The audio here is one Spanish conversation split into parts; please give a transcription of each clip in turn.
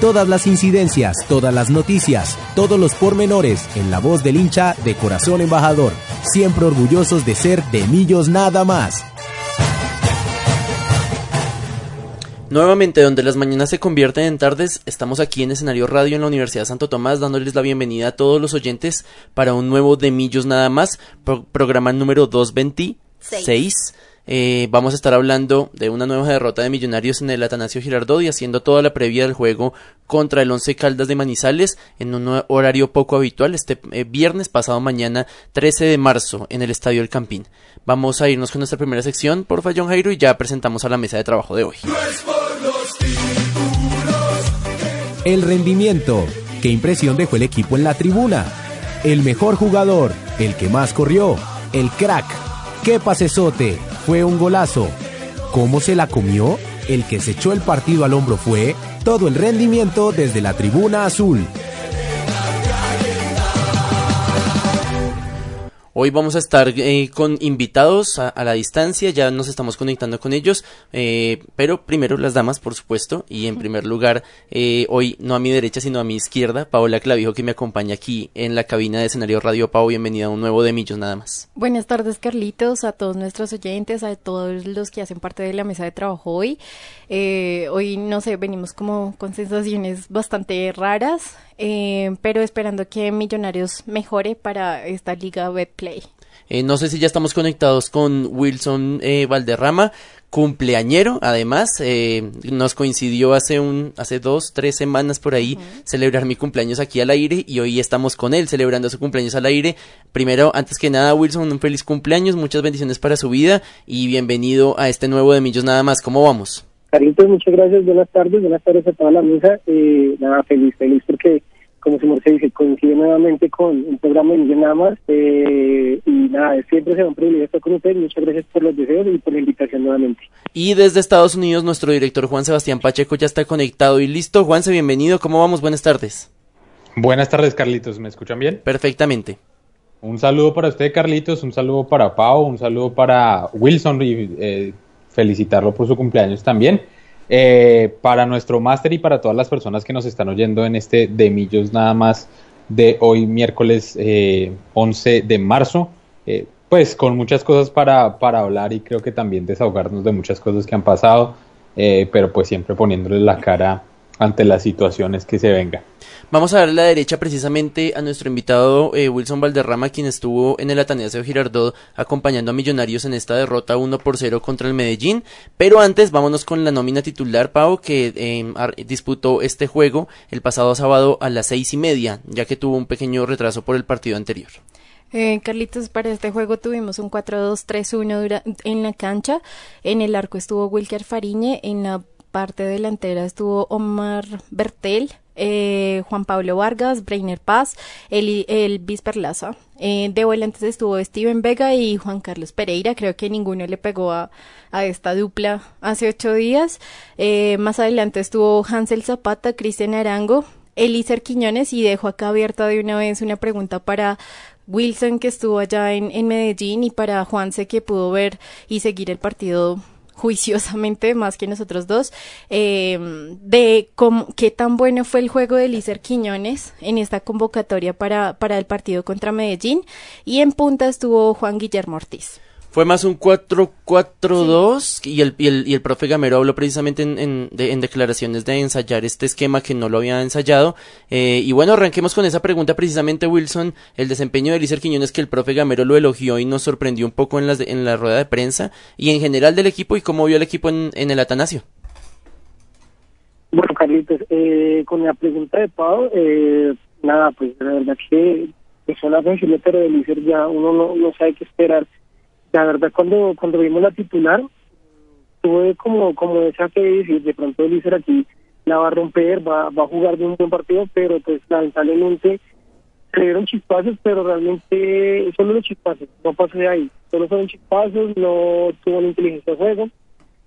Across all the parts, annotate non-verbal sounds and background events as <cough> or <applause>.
Todas las incidencias, todas las noticias, todos los pormenores en la voz del hincha de corazón embajador, siempre orgullosos de ser de Millos nada más. Nuevamente, donde las mañanas se convierten en tardes, estamos aquí en escenario radio en la Universidad Santo Tomás, dándoles la bienvenida a todos los oyentes para un nuevo de Millos nada más, programa número 226. Eh, vamos a estar hablando de una nueva derrota de Millonarios en el Atanasio Girardot y haciendo toda la previa del juego contra el Once Caldas de Manizales en un horario poco habitual este eh, viernes pasado mañana 13 de marzo en el Estadio El Campín. Vamos a irnos con nuestra primera sección, por John Jairo, y ya presentamos a la mesa de trabajo de hoy. El rendimiento. ¿Qué impresión dejó el equipo en la tribuna? El mejor jugador, el que más corrió, el crack. ¡Qué pasesote! Fue un golazo. ¿Cómo se la comió? El que se echó el partido al hombro fue todo el rendimiento desde la tribuna azul. Hoy vamos a estar eh, con invitados a, la distancia, ya nos estamos conectando con ellos, eh, pero primero las damas, por supuesto, y en primer lugar, eh, hoy no a mi derecha, sino a mi izquierda, Paola Clavijo, que me acompaña aquí en la cabina de escenario Radio Pau. Bienvenida a un nuevo de Millos, nada más. Buenas tardes, Carlitos, a todos nuestros oyentes, a todos los que hacen parte de la mesa de trabajo hoy. hoy, no sé, venimos como con sensaciones bastante raras, pero esperando que Millonarios mejore para esta liga Betplay eh, no sé si ya estamos conectados con Wilson eh, Valderrama, cumpleañero, además, eh, nos coincidió hace un, hace dos, tres semanas por ahí celebrar mi cumpleaños aquí al aire y hoy estamos con él celebrando su cumpleaños al aire. Primero, antes que nada, Wilson, un feliz cumpleaños, muchas bendiciones para su vida y bienvenido a este nuevo de Millos Nada más. ¿Cómo vamos? Carlitos, muchas gracias, buenas tardes, buenas tardes a toda la mesa. nada, feliz, feliz porque como su se dice, coincide nuevamente con un programa de Nada más. Eh, y nada, siempre será un privilegio estar con ustedes. Muchas gracias por los deseos y por la invitación nuevamente. Y desde Estados Unidos, nuestro director Juan Sebastián Pacheco ya está conectado y listo. Juanse, bienvenido. ¿Cómo vamos? Buenas tardes. Buenas tardes, Carlitos. ¿Me escuchan bien? Perfectamente. Un saludo para usted, Carlitos. Un saludo para Pau. Un saludo para Wilson y eh, felicitarlo por su cumpleaños también. Eh, para nuestro máster y para todas las personas que nos están oyendo en este de Millos nada más de hoy miércoles 11 eh, de marzo, eh, pues con muchas cosas para, para hablar y creo que también desahogarnos de muchas cosas que han pasado, pero pues siempre poniéndole la cara ante las situaciones que se vengan. Vamos a darle la derecha precisamente a nuestro invitado eh, Wilson Valderrama, quien estuvo en el Atanasio Girardot acompañando a Millonarios en esta derrota 1 por 0 contra el Medellín. Pero antes, vámonos con la nómina titular, Pau, que em, disputó este juego el pasado sábado a las seis y media, ya que tuvo un pequeño retraso por el partido anterior. Eh, Carlitos, para este juego tuvimos un 4-2-3-1 en la cancha. En el arco estuvo Wilker Fariñe, en la parte delantera estuvo Omar Bertel, eh, Juan Pablo Vargas, Brainer Paz, el, el Laza. Eh, de volantes estuvo Steven Vega y Juan Carlos Pereira. Creo que ninguno le pegó a, a esta dupla hace ocho días. Eh, más adelante estuvo Hansel Zapata, Cristian Arango, Elícer Quiñones y dejo acá abierta de una vez una pregunta para Wilson que estuvo allá en, en Medellín y para Juanse que pudo ver y seguir el partido juiciosamente más que nosotros dos, eh, de cómo, qué tan bueno fue el juego de Lícer Quiñones en esta convocatoria para, para el partido contra Medellín y en punta estuvo Juan Guillermo Ortiz. Fue más un 4-4-2 y, el, y, el, y el profe Gamero habló precisamente en, en, en, declaraciones de ensayar este esquema que no lo había ensayado. Eh, y bueno, arranquemos con esa pregunta precisamente, Wilson. El desempeño de Elícer Quiñones que el profe Gamero lo elogió y nos sorprendió un poco en, las en la rueda de prensa y en general del equipo y cómo vio el equipo en, en el Atanasio. Bueno, Carlitos, eh, con la pregunta de Pau, eh, nada, pues la verdad que es una pero de Elícer ya uno no, no sabe qué esperar la verdad cuando cuando vimos la titular tuve como, como esa de decir, de pronto el aquí la va a romper, va, va a jugar de un buen partido, pero pues lamentablemente se dieron chispazos, pero realmente solo los chispazos, no pasó de ahí, solo fueron chispazos, no tuvo la inteligencia de juego.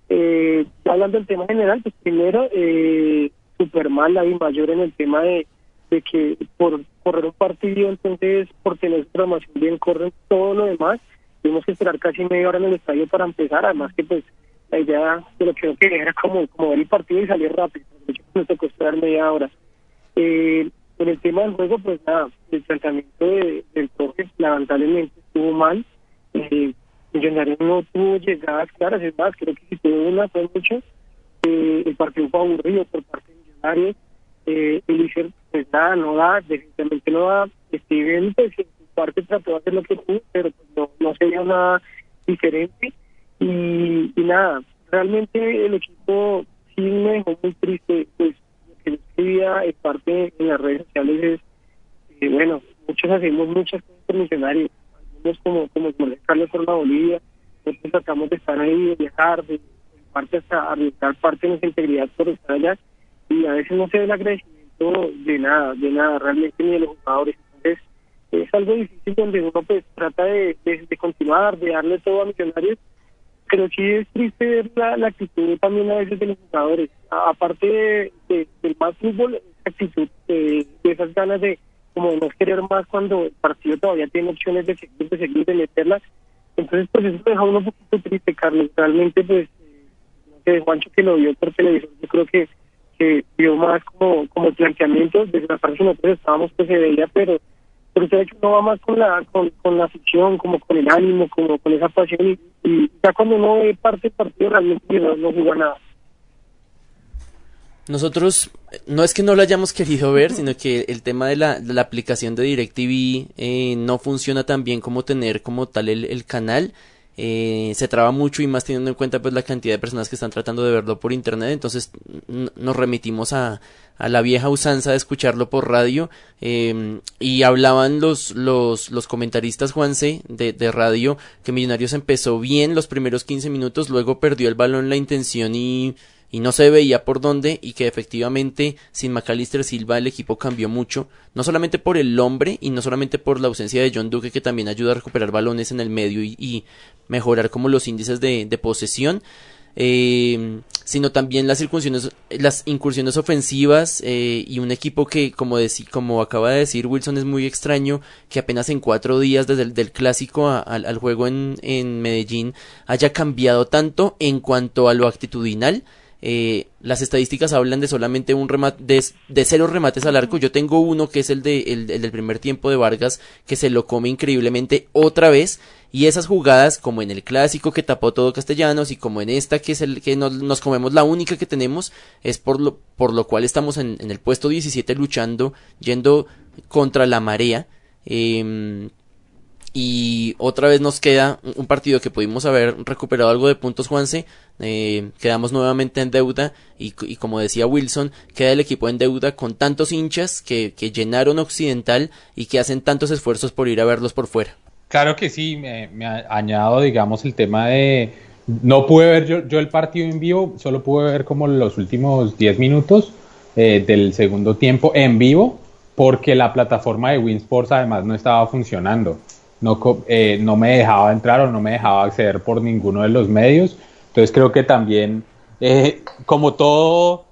Eh, hablando del tema general, pues primero, eh, súper mal la mayor en el tema de, de que por correr un partido, entonces por tener programación bien corren todo lo demás, tuvimos que esperar casi media hora en el estadio para empezar, además que pues la idea de lo que era como, ver el partido y salir rápido. De hecho, nos tocó esperar media hora. Eh, en el tema del juego, pues nada, el tratamiento del profe lamentablemente estuvo mal. Eh, Millonarios no tuvo llegadas claras, es más, creo que si tuvo una fue mucho. Eh, el partido fue aburrido por parte de Millonarios. Eh, el pues nada, no da, definitivamente no da. Steven, pues parte trató de hacer lo que pudo, pero pues, no, no sería nada diferente. Y, nada, realmente el equipo sí me dejó muy triste, pues lo que escribía en parte en las redes sociales es, eh, bueno, muchos hacemos muchas cosas por missionarios, algunos como, como Carlos por la Bolivia, nosotros tratamos de estar ahí, de viajar, de, parte hasta arriesgar parte de nuestra integridad por estar allá, y a veces no se ve el agradecimiento de nada, de nada, realmente ni de los jugadores. Es algo difícil donde uno pues trata de, de, de continuar, de darle todo a Millonarios, pero sí es triste ver la, actitud también a veces de los jugadores. aparte de, del más fútbol, actitud, de, esas ganas de como no querer más cuando el partido todavía tiene opciones de seguir, de seguir, de meterlas. Entonces, pues eso deja uno un poquito triste, Carlos. Realmente, pues, eh, no sé, Juancho que lo vio por televisión, yo creo que, que vio más como, como planteamientos. Desde la parte nosotros estábamos, pues se veía, pero pero usted no va más con la con, con la ficción, como con el ánimo, como con esa pasión y, ya cuando no ve parte del partido realmente no, no juega nada. Nosotros, no es que no lo hayamos querido ver, sino que el tema de la, la aplicación de DirecTV eh, no funciona tan bien como tener como tal el, el canal eh, se traba mucho y más teniendo en cuenta pues la cantidad de personas que están tratando de verlo por internet. Entonces nos remitimos a, la vieja usanza de escucharlo por radio eh, y hablaban los, los, los comentaristas Juanse de, de radio que Millonarios empezó bien los primeros 15 minutos luego perdió el balón la intención y y no se veía por dónde y que efectivamente sin Macalister Silva el equipo cambió mucho, no solamente por el hombre y no solamente por la ausencia de John Duque que también ayuda a recuperar balones en el medio y, mejorar como los índices de, posesión, eh, sino también las incursiones, las incursiones ofensivas eh, y un equipo que, como, como acaba de decir Wilson, es muy extraño que apenas en cuatro días desde el clásico al juego en, en Medellín haya cambiado tanto en cuanto a lo actitudinal eh, las estadísticas hablan de solamente un remate, de, cero remates al arco. Yo tengo uno que es el, de, el, del primer tiempo de Vargas, que se lo come increíblemente otra vez. Y esas jugadas, como en el clásico que tapó todo Castellanos y como en esta que es el que nos, comemos la única que tenemos, es por lo, por lo cual estamos en, en el puesto 17 luchando, yendo contra la marea. Eh, y otra vez nos queda un partido que pudimos haber recuperado algo de puntos Juanse. Eh, quedamos nuevamente en deuda y, como decía Wilson queda el equipo en deuda con tantos hinchas que, llenaron Occidental y que hacen tantos esfuerzos por ir a verlos por fuera. Claro que sí me, añado digamos el tema de no pude ver yo, yo, el partido en vivo solo pude ver como los últimos 10 minutos eh, del segundo tiempo en vivo porque la plataforma de Winsports además no estaba funcionando no, eh, no me dejaba entrar o no me dejaba acceder por ninguno de los medios. Entonces creo que también, eh, como todo,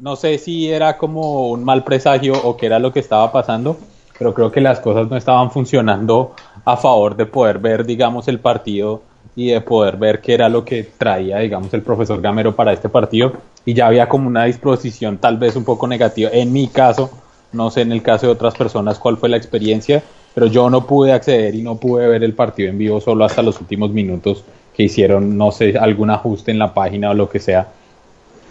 no sé si era como un mal presagio o qué era lo que estaba pasando, pero creo que las cosas no estaban funcionando a favor de poder ver, digamos, el partido y de poder ver qué era lo que traía, digamos, el profesor Gamero para este partido. Y ya había como una disposición tal vez un poco negativa. En mi caso, no sé en el caso de otras personas cuál fue la experiencia, pero yo no pude acceder y no pude ver el partido en vivo solo hasta los últimos minutos que hicieron, no sé, algún ajuste en la página o lo que sea.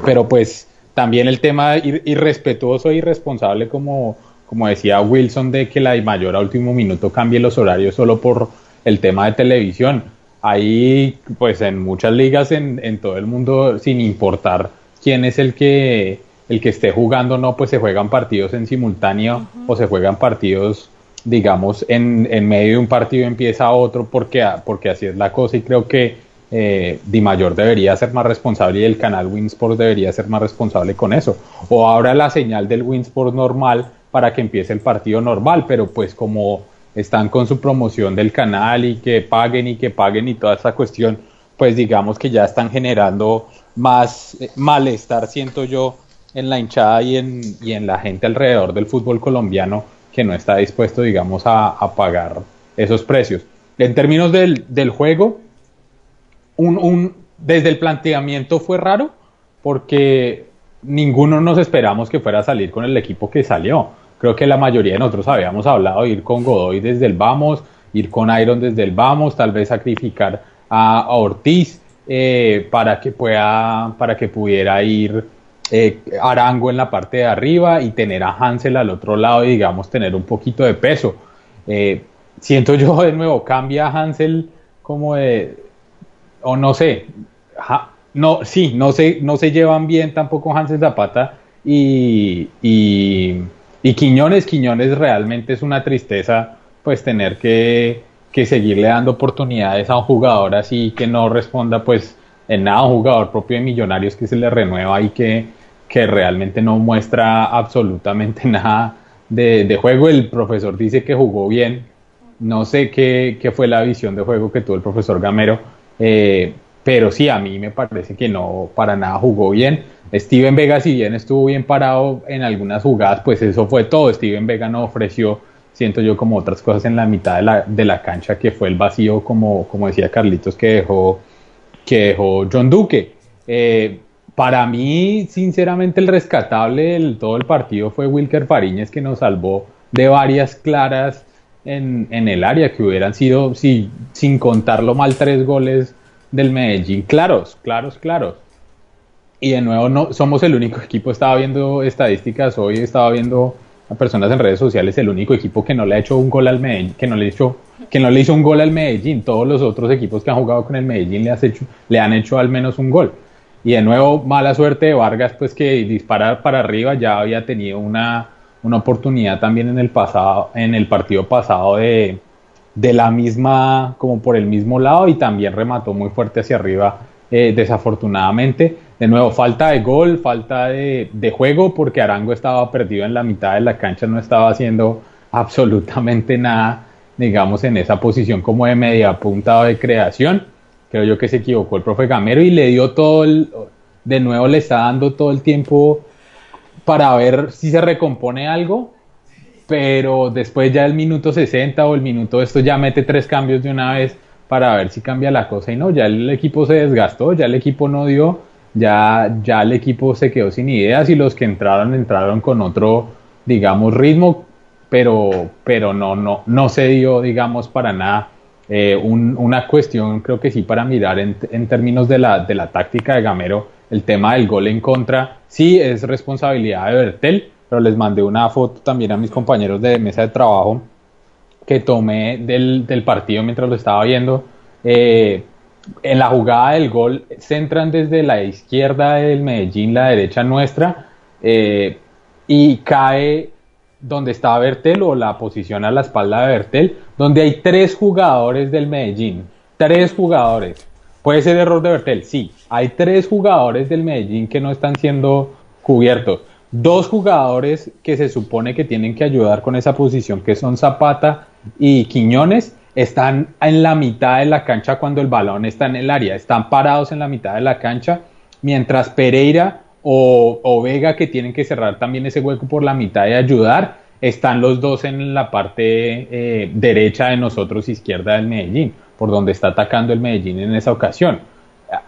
Pero pues también el tema irrespetuoso e irresponsable, como, como decía Wilson, de que la mayor a último minuto cambie los horarios solo por el tema de televisión. Ahí, pues en muchas ligas en, en todo el mundo, sin importar quién es el que, el que esté jugando, no, pues se juegan partidos en simultáneo o se juegan partidos digamos, en, en, medio de un partido empieza otro porque, porque así es la cosa y creo que eh, Di Mayor debería ser más responsable y el canal Winsport debería ser más responsable con eso. O ahora la señal del Winsport normal para que empiece el partido normal, pero pues como están con su promoción del canal y que paguen y que paguen y toda esa cuestión, pues digamos que ya están generando más eh, malestar, siento yo, en la hinchada y en, y en la gente alrededor del fútbol colombiano que no está dispuesto, digamos, a, pagar esos precios. En términos del, del juego, un, un, desde el planteamiento fue raro porque ninguno nos esperamos que fuera a salir con el equipo que salió. Creo que la mayoría de nosotros habíamos hablado de ir con Godoy desde el vamos, ir con Iron desde el vamos, tal vez sacrificar a, Ortiz eh, para que pueda, para que pudiera ir eh, Arango en la parte de arriba y tener a Hansel al otro lado y digamos tener un poquito de peso. Eh, siento yo de nuevo, cambia Hansel como de, o no sé, no, sí, no se, no se llevan bien tampoco Hansel Zapata y, y, y Quiñones, Quiñones realmente es una tristeza pues tener que, que seguirle dando oportunidades a un jugador así que no responda pues en nada, un jugador propio de Millonarios que se le renueva y que, que realmente no muestra absolutamente <laughs> nada de, juego. El profesor dice que jugó bien. No sé qué, qué, fue la visión de juego que tuvo el profesor Gamero, eh, pero sí, a mí me parece que no para nada jugó bien. Steven Vega, si bien estuvo bien parado en algunas jugadas, pues eso fue todo. Steven Vega no ofreció siento yo como otras cosas en la mitad de la, de la cancha que fue el vacío como, como decía Carlitos que dejó, que dejó John Duque. Eh, para mí, sinceramente, el rescatable de todo el partido fue Wilker Fariñez que nos salvó de varias claras en, el área que hubieran sido, si, sin contarlo mal, tres goles del Medellín. Claros, claros, claros. Y de nuevo, no somos el único equipo. Estaba viendo estadísticas hoy, estaba viendo a personas en redes sociales el único equipo que no le ha hecho un gol al Medellín, que no le hecho, que no le hizo un gol al Medellín. Todos los otros equipos que han jugado con el Medellín le, hecho, le han hecho al menos un gol. Y de nuevo, mala suerte de Vargas, pues que disparar para arriba ya había tenido una, una oportunidad también en el pasado, en el partido pasado de, de la misma, como por el mismo lado, y también remató muy fuerte hacia arriba, eh, desafortunadamente. De nuevo, falta de gol, falta de, juego, porque Arango estaba perdido en la mitad de la cancha, no estaba haciendo absolutamente nada, digamos, en esa posición como de media punta de creación. Creo yo que se equivocó el profe Gamero y le dio todo el, de nuevo le está dando todo el tiempo para ver si se recompone algo, pero después ya el minuto 60 o el minuto esto ya mete tres cambios de una vez para ver si cambia la cosa y no, ya el equipo se desgastó, ya el equipo no dio ya, ya el equipo se quedó sin ideas y los que entraron entraron con otro, digamos, ritmo, pero, pero no, no, no se dio, digamos, para nada. Eh, una cuestión, creo que sí, para mirar en, en términos de la, de la táctica de Gamero, el tema del gol en contra, sí es responsabilidad de Bertel, pero les mandé una foto también a mis compañeros de mesa de trabajo que tomé del, del partido mientras lo estaba viendo. Eh, en la jugada del gol centran desde la izquierda del Medellín, la derecha nuestra, eh, y cae donde está Bertel o la posición a la espalda de Bertel, donde hay tres jugadores del Medellín. Tres jugadores. ¿Puede ser error de Bertel? Sí. Hay tres jugadores del Medellín que no están siendo cubiertos. Dos jugadores que se supone que tienen que ayudar con esa posición, que son Zapata y Quiñones, están en la mitad de la cancha cuando el balón está en el área, están parados en la mitad de la cancha, mientras Pereira o, Vega, que tienen que cerrar también ese hueco por la mitad y ayudar, están los dos en la parte eh, derecha de nosotros, izquierda del Medellín, por donde está atacando el Medellín en esa ocasión.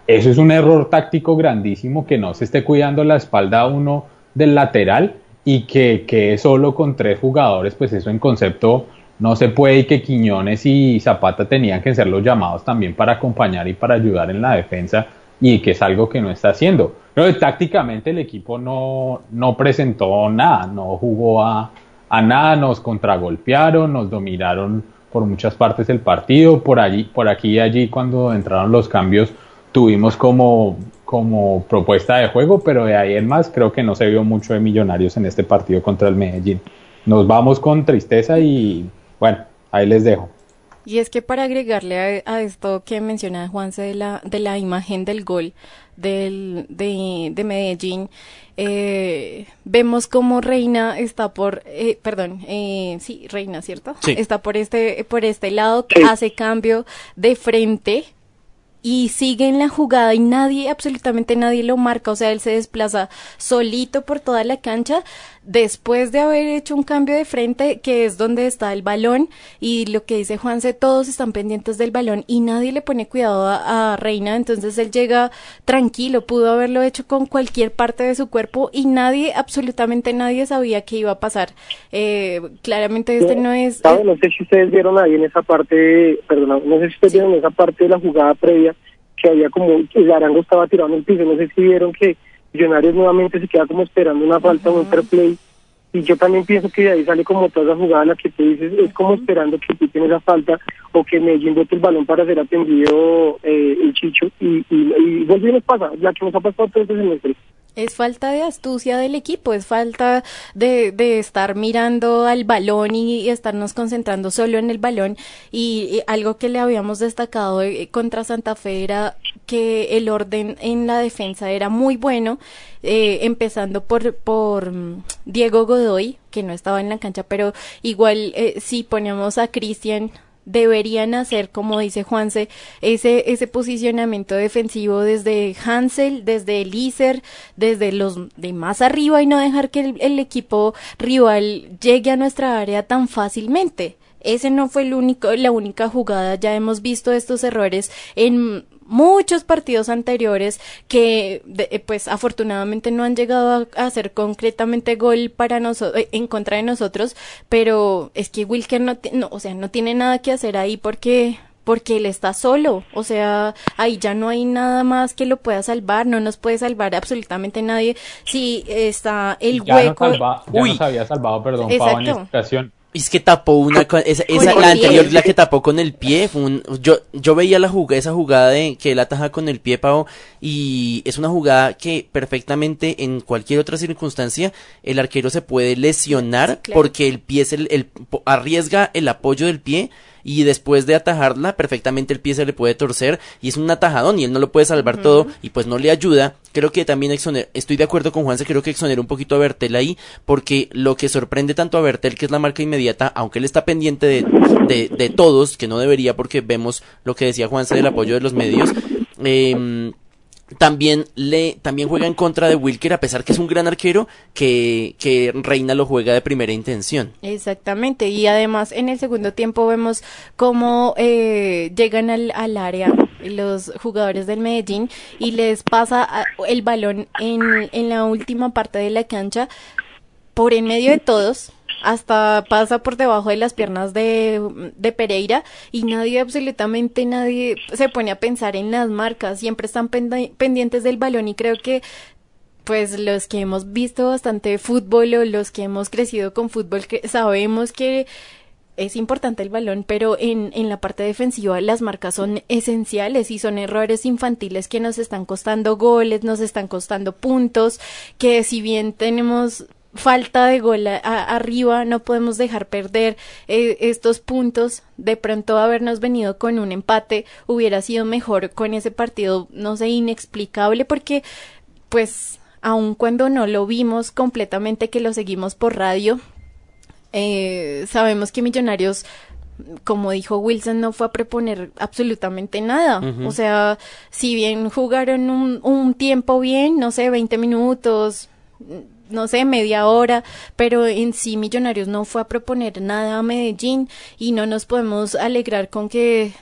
Eso es un error táctico grandísimo que no se esté cuidando la espalda uno del lateral y que, que solo con tres jugadores, pues eso en concepto no se puede y que Quiñones y Zapata tenían que ser los llamados también para acompañar y para ayudar en la defensa y que es algo que no está haciendo. Pero tácticamente el equipo no, no presentó nada, no jugó a, a nada, nos contragolpearon, nos dominaron por muchas partes del partido, por allí, por aquí y allí cuando entraron los cambios tuvimos como, como propuesta de juego, pero de ahí en más creo que no se vio mucho de Millonarios en este partido contra el Medellín. Nos vamos con tristeza y bueno, ahí les dejo. Y es que para agregarle a, esto que menciona Juanse de la, de la imagen del gol del, de, de Medellín, eh, vemos como Reina está por, eh, perdón, eh, sí, Reina, ¿cierto? Sí. Está por este, por este lado, hace cambio de frente y sigue en la jugada y nadie, absolutamente nadie lo marca, o sea, él se desplaza solito por toda la cancha después de haber hecho un cambio de frente, que es donde está el balón, y lo que dice Juanse, todos están pendientes del balón y nadie le pone cuidado a, Reina, entonces él llega tranquilo, pudo haberlo hecho con cualquier parte de su cuerpo y nadie, absolutamente nadie sabía qué iba a pasar. Eh, claramente este no, es... No sé si ustedes vieron ahí en esa parte, perdón, no sé si ustedes vieron esa parte de la jugada previa, que había como, el Arango estaba tirado en el piso, no sé si vieron que Millonarios nuevamente se queda como esperando una falta o un fair play. Y yo también pienso que de ahí sale como toda esa jugada en la que tú dices, es como esperando que tú tienes la falta o que Medellín bote el balón para ser atendido eh, el Chicho. Y, y, y vuelve y nos pasa, ya que nos ha pasado todo este semestre. Es falta de astucia del equipo, es falta de, de estar mirando al balón y, estarnos concentrando solo en el balón. Y, algo que le habíamos destacado eh, contra Santa Fe era que el orden en la defensa era muy bueno, eh, empezando por, por mm, Diego Godoy, que no estaba en la cancha, pero igual eh, si ponemos a Cristian deberían hacer, como dice Juanse, ese, ese posicionamiento defensivo desde Hansel, desde Elíser, desde los de más arriba y no dejar que el, equipo rival llegue a nuestra área tan fácilmente. Ese no fue el único, la única jugada, ya hemos visto estos errores en muchos partidos anteriores que eh, pues afortunadamente no han llegado a, hacer concretamente gol para nosotros eh, en contra de nosotros pero es que Wilker no, no o sea no tiene nada que hacer ahí porque porque él está solo, o sea, ahí ya no hay nada más que lo pueda salvar, no nos puede salvar absolutamente nadie si está el hueco. ya Uy. nos había salvado, perdón, Pau, en esta es que tapó una esa, esa la anterior la que tapó con el pie fue un, yo yo veía la jugada esa jugada de que él ataja con el pie Pau y es una jugada que perfectamente en cualquier otra circunstancia el arquero se puede lesionar porque el pie es el, el arriesga el apoyo del pie y después de atajarla perfectamente el pie se le puede torcer y es un atajadón y él no lo puede salvar todo y pues no le ayuda. Creo que también estoy de acuerdo con Juanse, creo que exonera un poquito a Bertel ahí porque lo que sorprende tanto a Bertel que es la marca inmediata, aunque él está pendiente de, de, de todos, que no debería porque vemos lo que decía Juanse del apoyo de los medios, eh, también le también juega en contra de Wilker a pesar que es un gran arquero que, que Reina lo juega de primera intención. Exactamente y además en el segundo tiempo vemos cómo eh, llegan al, al, área los jugadores del Medellín y les pasa el balón en, en la última parte de la cancha por en medio de todos hasta pasa por debajo de las piernas de, de, Pereira y nadie, absolutamente nadie se pone a pensar en las marcas, siempre están pendientes del balón y creo que pues los que hemos visto bastante fútbol o los que hemos crecido con fútbol sabemos que es importante el balón, pero en, en la parte defensiva las marcas son esenciales y son errores infantiles que nos están costando goles, nos están costando puntos, que si bien tenemos falta de gol arriba, no podemos dejar perder eh, estos puntos. De pronto habernos venido con un empate hubiera sido mejor con ese partido, no sé, inexplicable porque pues aun cuando no lo vimos completamente que lo seguimos por radio, eh, sabemos que Millonarios como dijo Wilson, no fue a proponer absolutamente nada. O sea, si bien jugaron un, un tiempo bien, no sé, 20 minutos, no sé, media hora, pero en sí Millonarios no fue a proponer nada a Medellín y no nos podemos alegrar con que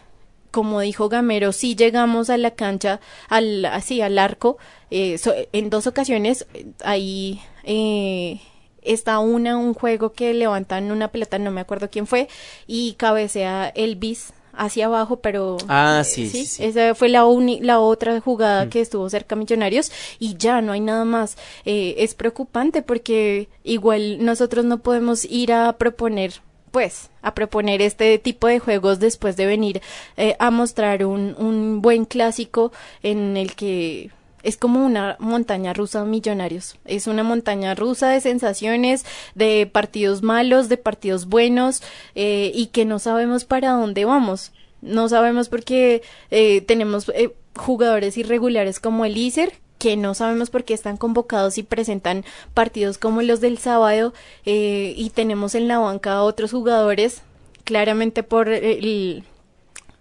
como dijo Gamero, sí llegamos a la cancha, al, así, al arco, eh, en dos ocasiones, ahí eh, está una, un juego que levantan una pelota, no me acuerdo quién fue, y cabecea Elvis hacia abajo, pero ah, sí, sí, esa fue la, la otra jugada mm. que estuvo cerca Millonarios y ya no hay nada más. Eh, es preocupante porque igual nosotros no podemos ir a proponer pues a proponer este tipo de juegos después de venir eh, a mostrar un, un buen clásico en el que es como una montaña rusa millonarios. Es una montaña rusa de sensaciones, de partidos malos, de partidos buenos eh, y que no sabemos para dónde vamos. No sabemos porque eh, tenemos eh, jugadores irregulares como el ICER, que no sabemos por qué están convocados y presentan partidos como los del sábado y tenemos en la banca otros jugadores claramente por el,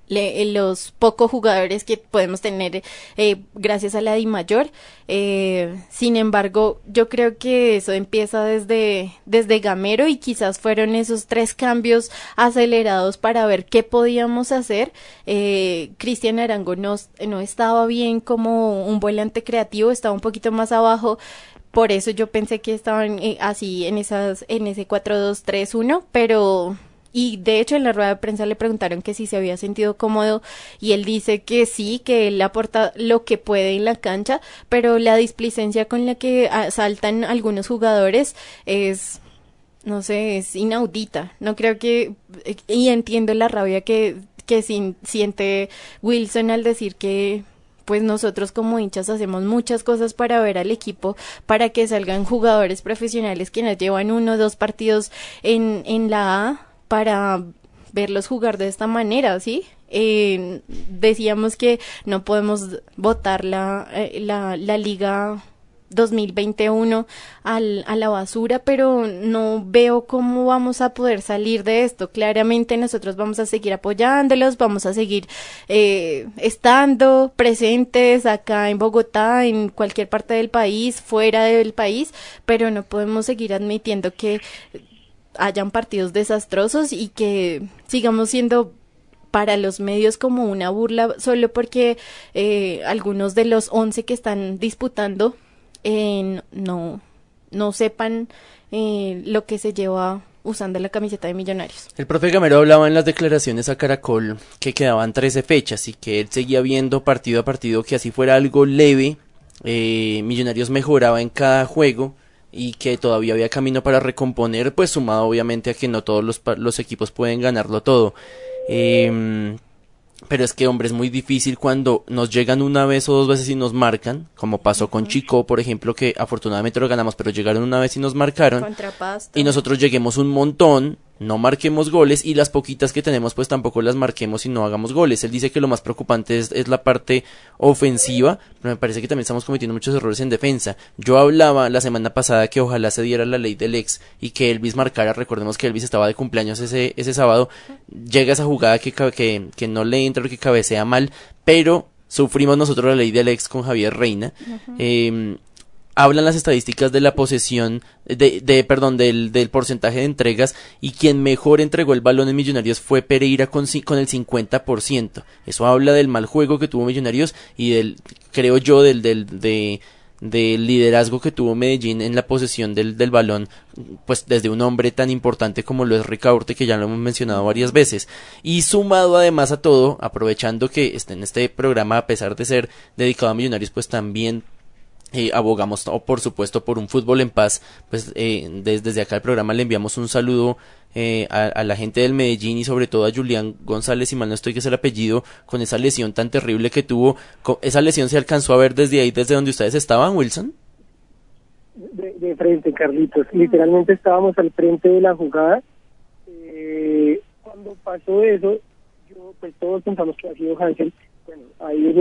los pocos jugadores que podemos tener eh, gracias a la Di Mayor. Eh, sin embargo, yo creo que eso empieza desde, desde Gamero y quizás fueron esos tres cambios acelerados para ver qué podíamos hacer. Eh, Cristian Arango no, no estaba bien como un volante creativo, estaba un poquito más abajo por eso yo pensé que estaban eh, así en esas en ese 4-2-3-1, pero y de hecho en la rueda de prensa le preguntaron que si se había sentido cómodo y él dice que sí, que él aporta lo que puede en la cancha, pero la displicencia con la que saltan algunos jugadores es no sé, es inaudita. No creo que y entiendo la rabia que que siente Wilson al decir que pues nosotros como hinchas hacemos muchas cosas para ver al equipo, para que salgan jugadores profesionales que nos llevan uno o dos partidos en, en la A para verlos jugar de esta manera, ¿sí? Eh, decíamos que no podemos votar la, eh, la, la liga 2021 al, a la basura, pero no veo cómo vamos a poder salir de esto. Claramente nosotros vamos a seguir apoyándolos, vamos a seguir eh, estando presentes acá en Bogotá, en cualquier parte del país, fuera del país, pero no podemos seguir admitiendo que hayan partidos desastrosos y que sigamos siendo para los medios como una burla solo porque eh, algunos de los 11 que están disputando eh, no, no sepan eh, lo que se lleva usando la camiseta de Millonarios. El profe Gamero hablaba en las declaraciones a Caracol que quedaban 13 fechas y que él seguía viendo partido a partido que así fuera algo leve, Millonarios mejoraba en cada juego y que todavía había camino para recomponer, pues sumado obviamente a que no todos los, los equipos pueden ganarlo todo. Eh, pero es que, hombre, es muy difícil cuando nos llegan una vez o dos veces y nos marcan, como pasó con Chico, por ejemplo, que afortunadamente lo ganamos, pero llegaron una vez y nos marcaron. Y nosotros lleguemos un montón no marquemos goles y las poquitas que tenemos pues tampoco las marquemos y no hagamos goles. Él dice que lo más preocupante es, es, la parte ofensiva, pero me parece que también estamos cometiendo muchos errores en defensa. Yo hablaba la semana pasada que ojalá se diera la ley del ex y que Elvis marcara, recordemos que Elvis estaba de cumpleaños ese, ese sábado, llega esa jugada que, que, que no le entra o que cabecea mal, pero sufrimos nosotros la ley del ex con Javier Reina hablan las estadísticas de la posesión, de, de perdón, del, del, porcentaje de entregas y quien mejor entregó el balón en Millonarios fue Pereira con, con el 50%. Eso habla del mal juego que tuvo Millonarios y del, creo yo, del, del, de, del liderazgo que tuvo Medellín en la posesión del, del balón, pues desde un hombre tan importante como lo es Ricaurte, que ya lo hemos mencionado varias veces. Y sumado además a todo, aprovechando que en este programa, a pesar de ser dedicado a Millonarios, pues también eh, abogamos por supuesto por un fútbol en paz pues eh, desde, acá el programa le enviamos un saludo eh, a, la gente del Medellín y sobre todo a Julián González y mal no estoy que es el apellido con esa lesión tan terrible que tuvo. Esa lesión se alcanzó a ver desde ahí desde donde ustedes estaban Wilson de, frente Carlitos. Literalmente estábamos al frente de la jugada. Cuando pasó eso yo pues todos pensamos que ha sido Hansel. Bueno ahí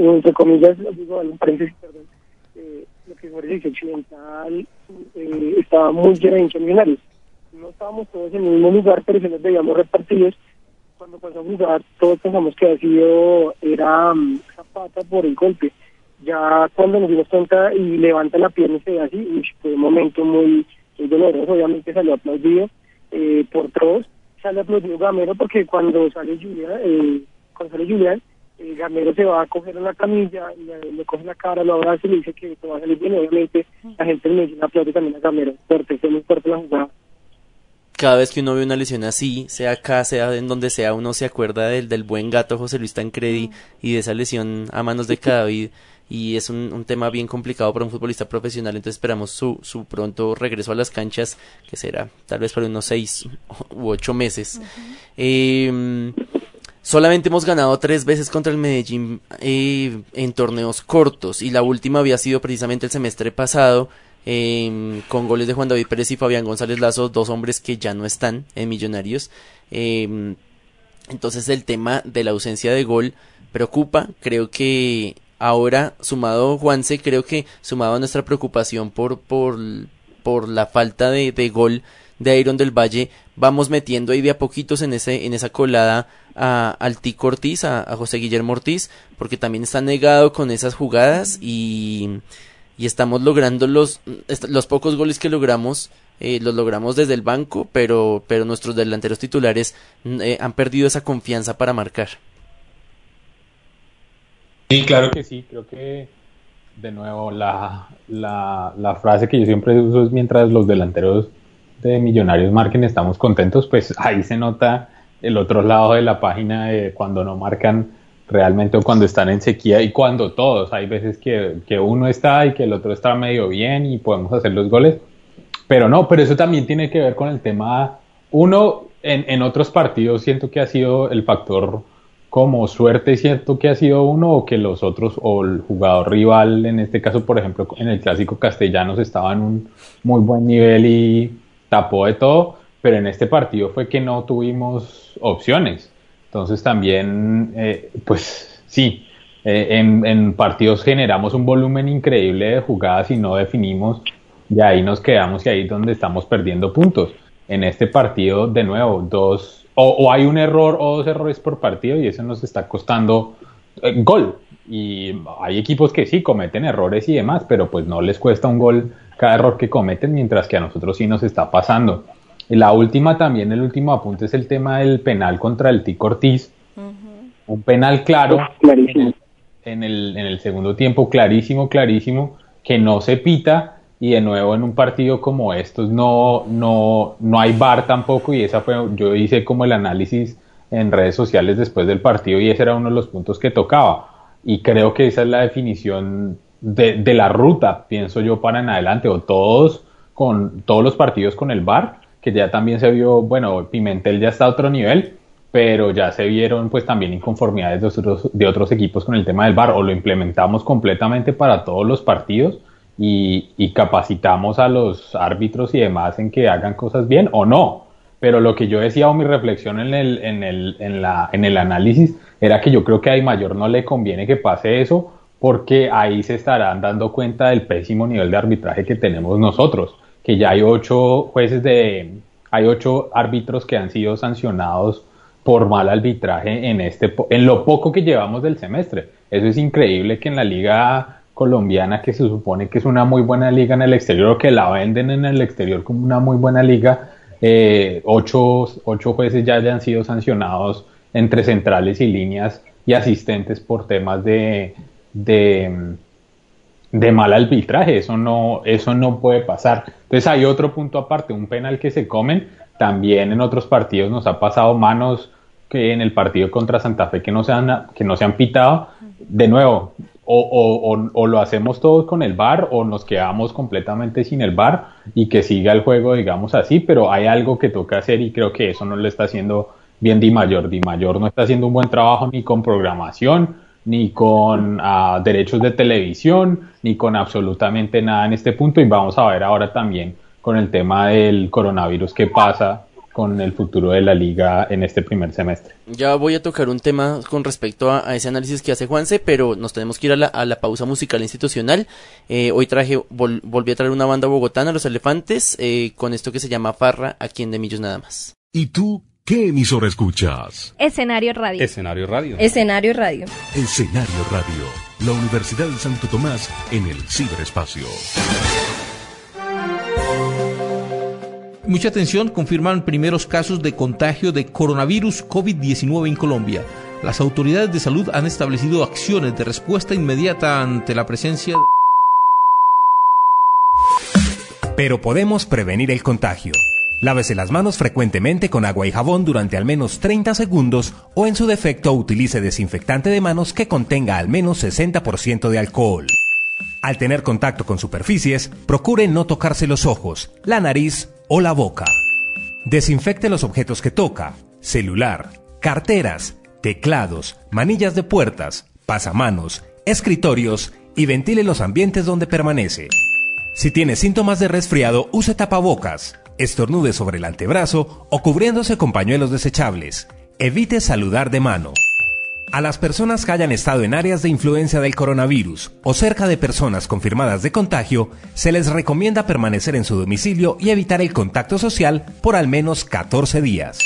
entre comillas digo paréntesis perdón eh, lo que fue el occidental eh, estaba muy llena de millonarios. No estábamos todos en el mismo lugar, pero si nos veíamos repartidos. Cuando pasamos a jugar, todos pensamos que ha sido, era um, Zapata por el golpe. Ya cuando nos dimos cuenta y levanta la pierna y se ve así, fue un momento muy, doloroso. Obviamente salió aplaudido eh, por todos. Sale aplaudido Gamero porque cuando sale Julián, eh, cuando sale Julián, el gamero se va a coger una camilla, le, le, coge la cara, lo abraza y le dice que te va a salir bien. Obviamente, la gente le dice aplaude también a gamero, fuerte, fue muy fuerte la jugada. Cada vez que uno ve una lesión así, sea acá, sea en donde sea, uno se acuerda del, del buen gato José Luis Tancredi y de esa lesión a manos de Cadavid y es un, un, tema bien complicado para un futbolista profesional, entonces esperamos su, su pronto regreso a las canchas, que será tal vez para unos seis u ocho meses. eh, Solamente hemos ganado tres veces contra el Medellín eh, en torneos cortos y la última había sido precisamente el semestre pasado em, con goles de Juan David Pérez y Fabián González Lazo, dos hombres que ya no están en Millonarios. Em, entonces el tema de la ausencia de gol preocupa. Creo que ahora, sumado Juanse, creo que sumado a nuestra preocupación por, por, por la falta de, de gol de Iron del Valle, vamos metiendo ahí de a poquitos en, ese, en esa colada a, al Tico Ortiz, a, José Guillermo Ortiz, porque también está negado con esas jugadas y, y estamos logrando los, los pocos goles que logramos. Eh, los logramos desde el banco, pero, pero nuestros delanteros titulares eh, han perdido esa confianza para marcar. Sí, claro que sí, creo que de nuevo la, la, la frase que yo siempre uso es mientras los delanteros de Millonarios marquen estamos contentos, pues ahí se nota el otro lado de la página de cuando no marcan realmente o cuando están en sequía y cuando todos, hay veces que, que uno está y que el otro está medio bien y podemos hacer los goles, pero no, pero eso también tiene que ver con el tema, uno, en, en otros partidos siento que ha sido el factor como suerte, siento que ha sido uno o que los otros, o el jugador rival, en este caso, por ejemplo, en el clásico castellanos estaba en un muy buen nivel y tapó de todo, pero en este partido fue que no tuvimos opciones. Entonces también, eh, pues sí, eh, en, partidos generamos un volumen increíble de jugadas y no definimos y ahí nos quedamos y ahí es donde estamos perdiendo puntos. En este partido, de nuevo, dos, o, hay un error o dos errores por partido y eso nos está costando eh, gol. Y hay equipos que sí cometen errores y demás, pero pues no les cuesta un gol cada error que cometen, mientras que a nosotros sí nos está pasando. Y la última también, el último apunte es el tema del penal contra el Tico Ortiz. Un penal claro en el, en el, segundo tiempo, clarísimo, clarísimo, que no se pita y de nuevo en un partido como estos no, no, no hay bar tampoco y esa fue, yo hice como el análisis en redes sociales después del partido y ese era uno de los puntos que tocaba y creo que esa es la definición de, de, la ruta, pienso yo, para en adelante, o todos con todos los partidos con el VAR, que ya también se vio, bueno, Pimentel ya está a otro nivel, pero ya se vieron pues también inconformidades de otros, de otros equipos con el tema del VAR, o lo implementamos completamente para todos los partidos y, y capacitamos a los árbitros y demás en que hagan cosas bien o no. Pero lo que yo decía o mi reflexión en el, en el, en la, en el análisis era que yo creo que a Mayor no le conviene que pase eso porque ahí se estarán dando cuenta del pésimo nivel de arbitraje que tenemos nosotros, que ya hay ocho jueces de, hay ocho árbitros que han sido sancionados por mal arbitraje en este, en lo poco que llevamos del semestre. Eso es increíble que en la liga colombiana, que se supone que es una muy buena liga en el exterior, que la venden en el exterior como una muy buena liga, eh, ocho, ocho jueces ya hayan sido sancionados entre centrales y líneas y asistentes por temas de, de, de mal arbitraje. Eso no, eso no puede pasar. Entonces hay otro punto aparte, un penal que se comen. También en otros partidos nos ha pasado manos que en el partido contra Santa Fe que no se han, que no se han pitado. De nuevo, o, o, o, lo hacemos todos con el bar o nos quedamos completamente sin el bar y que siga el juego, digamos así, pero hay algo que toca hacer y creo que eso no lo está haciendo bien Di Mayor. Di Mayor no está haciendo un buen trabajo ni con programación, ni con ah, derechos de televisión, ni con absolutamente nada en este punto. Y vamos a ver ahora también con el tema del coronavirus qué pasa con el futuro de la liga en este primer semestre. Ya voy a tocar un tema con respecto a, ese análisis que hace Juanse, pero nos tenemos que ir a la, a la pausa musical institucional. Eh, hoy traje, volví a traer una banda bogotana, Los Elefantes, eh, con esto que se llama Farra, aquí en De Millos nada más. ¿Y tú ¿Qué emisora escuchas? Escenario Radio. Escenario Radio. Escenario Radio. Escenario Radio. La Universidad de Santo Tomás en el ciberespacio. Mucha atención, confirman primeros casos de contagio de coronavirus COVID-19 en Colombia. Las autoridades de salud han establecido acciones de respuesta inmediata ante la presencia. Pero podemos prevenir el contagio. Lávese las manos frecuentemente con agua y jabón durante al menos 30 segundos o en su defecto utilice desinfectante de manos que contenga al menos 60% de alcohol. Al tener contacto con superficies, procure no tocarse los ojos, la nariz o la boca. Desinfecte los objetos que toca, celular, carteras, teclados, manillas de puertas, pasamanos, escritorios y ventile los ambientes donde permanece. Si tiene síntomas de resfriado, use tapabocas, estornude sobre el antebrazo o cubriéndose con pañuelos desechables. Evite saludar de mano. A las personas que hayan estado en áreas de influencia del coronavirus o cerca de personas confirmadas de contagio, se les recomienda permanecer en su domicilio y evitar el contacto social por al menos 14 días.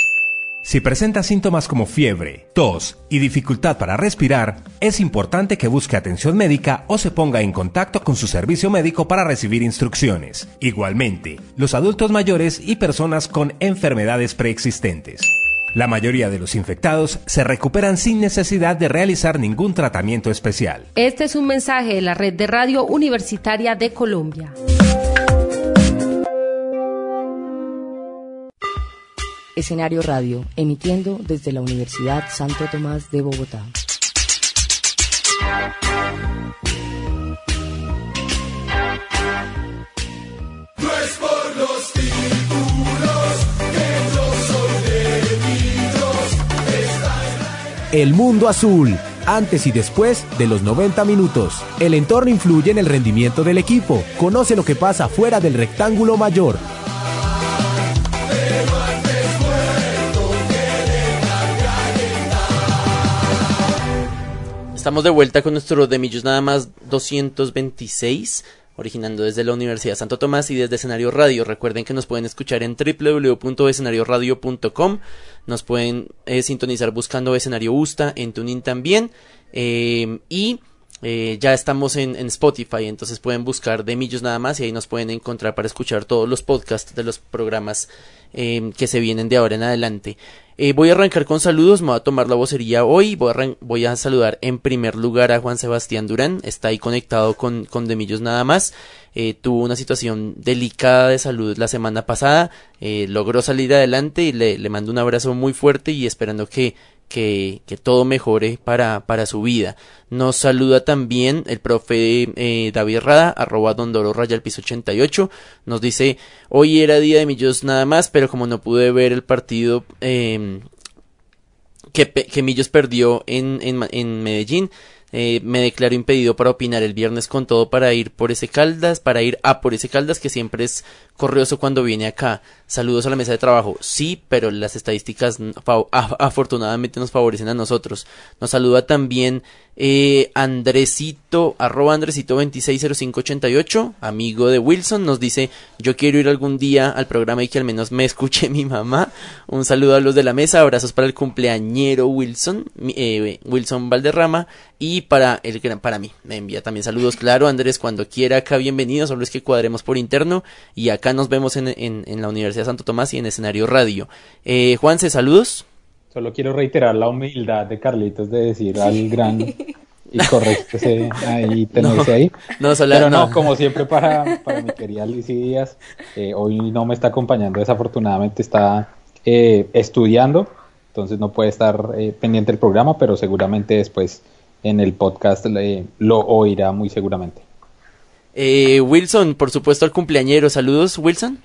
Si presenta síntomas como fiebre, tos y dificultad para respirar, es importante que busque atención médica o se ponga en contacto con su servicio médico para recibir instrucciones. Igualmente, los adultos mayores y personas con enfermedades preexistentes. La mayoría de los infectados se recuperan sin necesidad de realizar ningún tratamiento especial. Este es un mensaje de la Red de Radio Universitaria de Colombia. Escenario Radio, emitiendo desde la Universidad Santo Tomás de Bogotá. El mundo azul, antes y después de los 90 minutos. El entorno influye en el rendimiento del equipo. Conoce lo que pasa fuera del rectángulo mayor. Estamos de vuelta con nuestro de Millos nada más 226 originando desde la Universidad Santo Tomás y desde Escenario Radio. Recuerden que nos pueden escuchar en www.escenarioradio.com, nos pueden eh, sintonizar buscando Escenario Usta en Tuning también eh, y eh, ya estamos en, Spotify, entonces pueden buscar de Millos nada más y ahí nos pueden encontrar para escuchar todos los podcasts de los programas que se vienen de ahora en adelante. Eh, voy a arrancar con saludos, me voy a tomar la vocería hoy. Voy a, voy a saludar en primer lugar a Juan Sebastián Durán. Está ahí conectado con, con Demillos nada más. Eh, tuvo una situación delicada de salud la semana pasada. Logró salir adelante y le, le mando un abrazo muy fuerte y esperando que que, que, todo mejore para, para su vida. Nos saluda también el profe eh, David Rada, arroba Dondoro Raya al piso 88. Nos dice, hoy era día de Millos nada más, pero como no pude ver el partido eh, que, que Millos perdió en, en, en Medellín, eh, me declaro impedido para opinar el viernes con todo para ir por ese Caldas, para ir a por ese Caldas, que siempre es corrioso cuando viene acá. Saludos a la mesa de trabajo. Sí, pero las estadísticas <laughs> afortunadamente nos favorecen a nosotros. Nos saluda también eh, Andresito, arroba Andresito 260588, amigo de Wilson, nos dice, yo quiero ir algún día al programa y que al menos me <laughs> escuche mi mamá. Un saludo a los de la mesa, abrazos para el cumpleañero Wilson, eh, Wilson Valderrama, y para el para mí. Me envía también saludos, claro, Andrés, cuando quiera acá, bienvenido, solo es que cuadremos por interno, y acá nos vemos en, en, la Universidad de Santo Tomás y en escenario radio. Eh, Juanse, saludos. Solo quiero reiterar la humildad de Carlitos de decir al gran <laughs> y correcto ahí tenerse ahí. No, Pero no, como siempre para, para mi querida Lizy Díaz, eh, hoy no me está acompañando, desafortunadamente está eh, estudiando, entonces no puede estar eh, pendiente del programa, pero seguramente después en el podcast lo oirá muy seguramente. Eh, Wilson, por supuesto, al cumpleañero. Saludos, Wilson.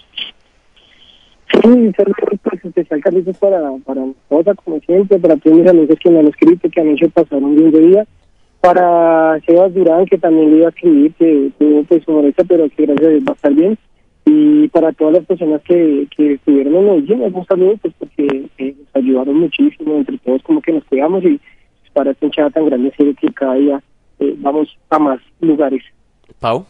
Sí, saludos pues, especial, Carlitos, para, para toda, como siempre, para todos mis amigos que me han escrito, que han hecho pasar un lindo día. Para Sebas Durán, que también le iba a escribir, que tuvo pues su molestia, pero que gracias a Dios va a estar bien. Y para todas las personas que, que estuvieron en el gym, un saludo, pues porque eh, nos ayudaron muchísimo, entre todos como que nos cuidamos y para esta hinchada tan grande, que cada día eh, vamos a más lugares. Pau.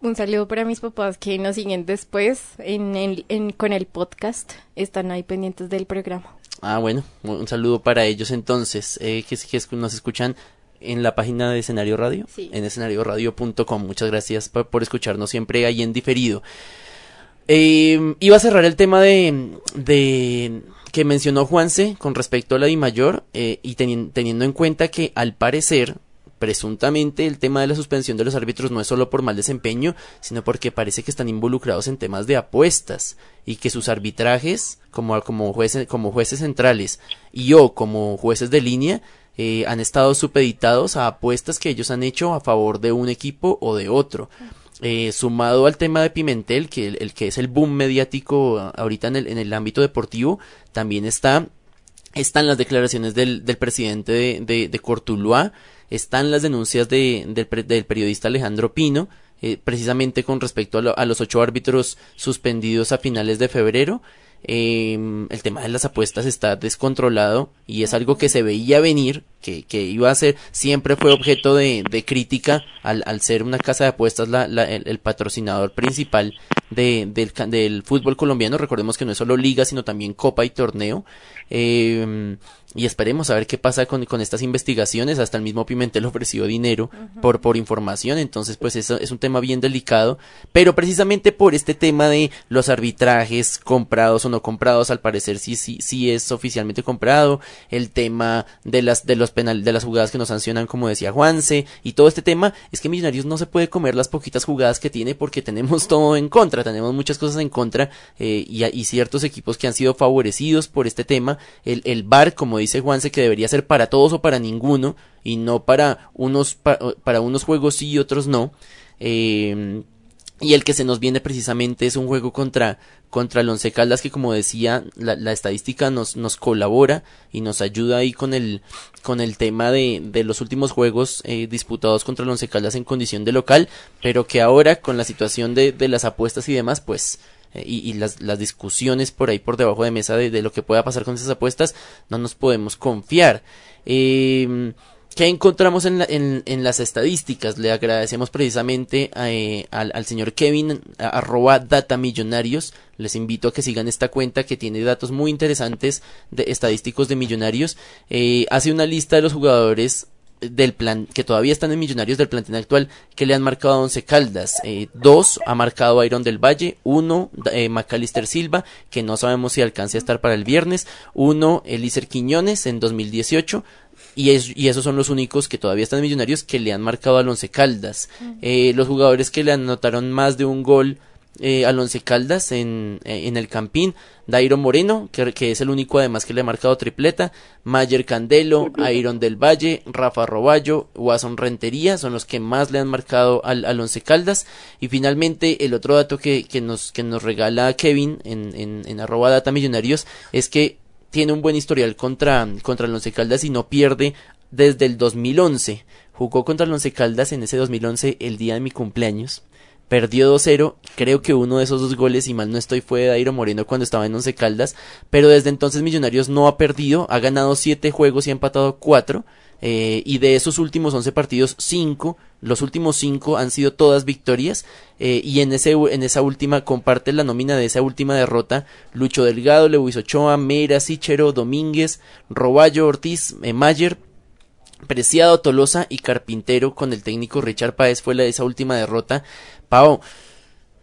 Un saludo para mis papás que nos siguen después en, en, con el podcast. Están ahí pendientes del programa. Ah, bueno, un saludo para ellos entonces, eh, que, que nos escuchan en la página de Escenario Radio, sí. en escenarioradio.com. Muchas gracias por, escucharnos siempre ahí en diferido. Eh, iba a cerrar el tema de, de que mencionó Juanse con respecto a la Di Mayor eh, y teniendo en cuenta que al parecer presuntamente el tema de la suspensión de los árbitros no es solo por mal desempeño, sino porque parece que están involucrados en temas de apuestas y que sus arbitrajes como, como, jueces, como jueces centrales y o como jueces de línea eh, han estado supeditados a apuestas que ellos han hecho a favor de un equipo o de otro. Eh, sumado al tema de Pimentel, que el, que es el boom mediático ahorita en el, en el ámbito deportivo, también está están las declaraciones del, del presidente de, de, de Cortuluá, están las denuncias de, del, del periodista Alejandro Pino, eh, precisamente con respecto a, lo, a, los ocho árbitros suspendidos a finales de febrero. Eh, el tema de las apuestas está descontrolado y es algo que se veía venir, que, que iba a ser, siempre fue objeto de, de crítica al, al, ser una casa de apuestas la, la, el, el, patrocinador principal de, del, del, fútbol colombiano. Recordemos que no es solo liga, sino también copa y torneo. Eh, y esperemos a ver qué pasa con, con, estas investigaciones. Hasta el mismo Pimentel ofreció dinero uh -huh. por, por información, entonces pues eso es un tema bien delicado, pero precisamente por este tema de los arbitrajes comprados o no comprados, al parecer sí, sí, sí es oficialmente comprado, el tema de las, de los penal, de las jugadas que nos sancionan, como decía Juanse, y todo este tema es que Millonarios no se puede comer las poquitas jugadas que tiene porque tenemos todo en contra, tenemos muchas cosas en contra eh, y, y, ciertos equipos que han sido favorecidos por este tema, el, el VAR, como dice Juanse, que debería ser para todos o para ninguno, y no para unos, para, para unos juegos sí y otros no. Eh, y el que se nos viene precisamente es un juego contra, contra el Once Caldas que como decía la, la, estadística nos, nos colabora y nos ayuda ahí con el, con el tema de, de los últimos juegos eh, disputados contra el Once Caldas en condición de local, pero que ahora con la situación de, de las apuestas y demás pues eh, y, las, discusiones por ahí por debajo de mesa de, de, lo que pueda pasar con esas apuestas no nos podemos confiar. Eh, ¿Qué encontramos en, la, en, en, las estadísticas? Le agradecemos precisamente eh, al, al, señor Kevin, a, arroba datamillonarios. Les invito a que sigan esta cuenta que tiene datos muy interesantes de estadísticos de millonarios. Eh, hace una lista de los jugadores del plan que todavía están en Millonarios del plantel actual que le han marcado a Once Caldas. Eh, dos ha marcado Iron del Valle. Uno eh, Macalister Silva que no sabemos si alcance a estar para el viernes. Uno Elícer Quiñones en 2018 y, es, y, esos son los únicos que todavía están en Millonarios que le han marcado al Once Caldas. Eh, los jugadores que le anotaron más de un gol eh, al Once Caldas en, en el Campín, Dairo Moreno, que, que, es el único además que le ha marcado tripleta, Mayer Candelo, Iron del Valle, Rafa Roballo, Watson Rentería, son los que más le han marcado al, al Once Caldas. Y finalmente, el otro dato que, que, nos, que nos regala Kevin en, en, en arroba data millonarios es que tiene un buen historial contra, contra el Once Caldas y no pierde desde el 2011. Jugó contra el Once Caldas en ese 2011 el día de mi cumpleaños. Perdió 2-0, creo que uno de esos dos goles, si mal no estoy, fue de Dairo Moreno cuando estaba en Once Caldas, pero desde entonces Millonarios no ha perdido, ha ganado 7 juegos y ha empatado 4, eh, y de esos últimos 11 partidos, 5, los últimos 5 han sido todas victorias, eh, y en, ese, en esa última, comparte la nómina de esa última derrota, Lucho Delgado, Lewis Ochoa, Meira, Sichero, Domínguez, Roballo, Ortiz, eh, Mayer, Preciado, Tolosa y Carpintero con el técnico Richard Páez fue la de esa última derrota. Pau,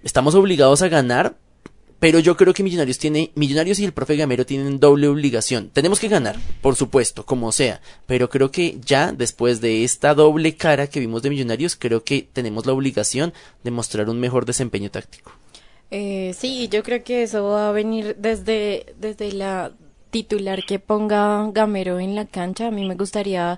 estamos obligados a ganar, pero yo creo que Millonarios tiene, Millonarios y el profe Gamero tienen doble obligación. Tenemos que ganar, por supuesto, como sea, pero creo que ya después de esta doble cara que vimos de Millonarios, creo que tenemos la obligación de mostrar un mejor desempeño táctico. Eh, sí, yo creo que eso va a venir desde, desde la titular que ponga Gamero en la cancha. A mí me gustaría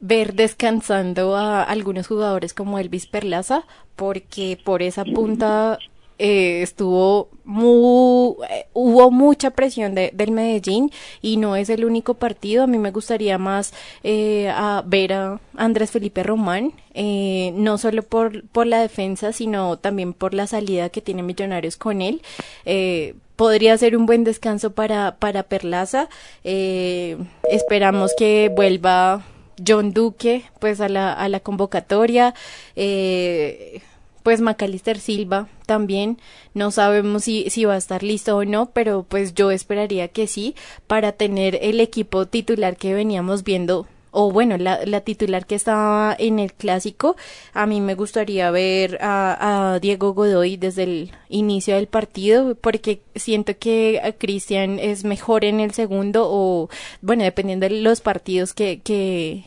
ver descansando a algunos jugadores como Elvis Perlaza, porque por esa punta eh, estuvo muy, eh, hubo mucha presión de, del Medellín y no es el único partido. A mí me gustaría más eh, ver a Andrés Felipe Román, eh, no solo por, por la defensa, sino también por la salida que tiene Millonarios con él. Eh, podría ser un buen descanso para, para Perlaza. Esperamos que vuelva John Duque pues a la, a la convocatoria. Eh, pues Macalister Silva también no sabemos si, si va a estar listo o no, pero pues yo esperaría que sí para tener el equipo titular que veníamos viendo o bueno, la, la, titular que estaba en el clásico, a mí me gustaría ver a, a Diego Godoy desde el inicio del partido, porque siento que Cristian es mejor en el segundo, o bueno, dependiendo de los partidos que, que,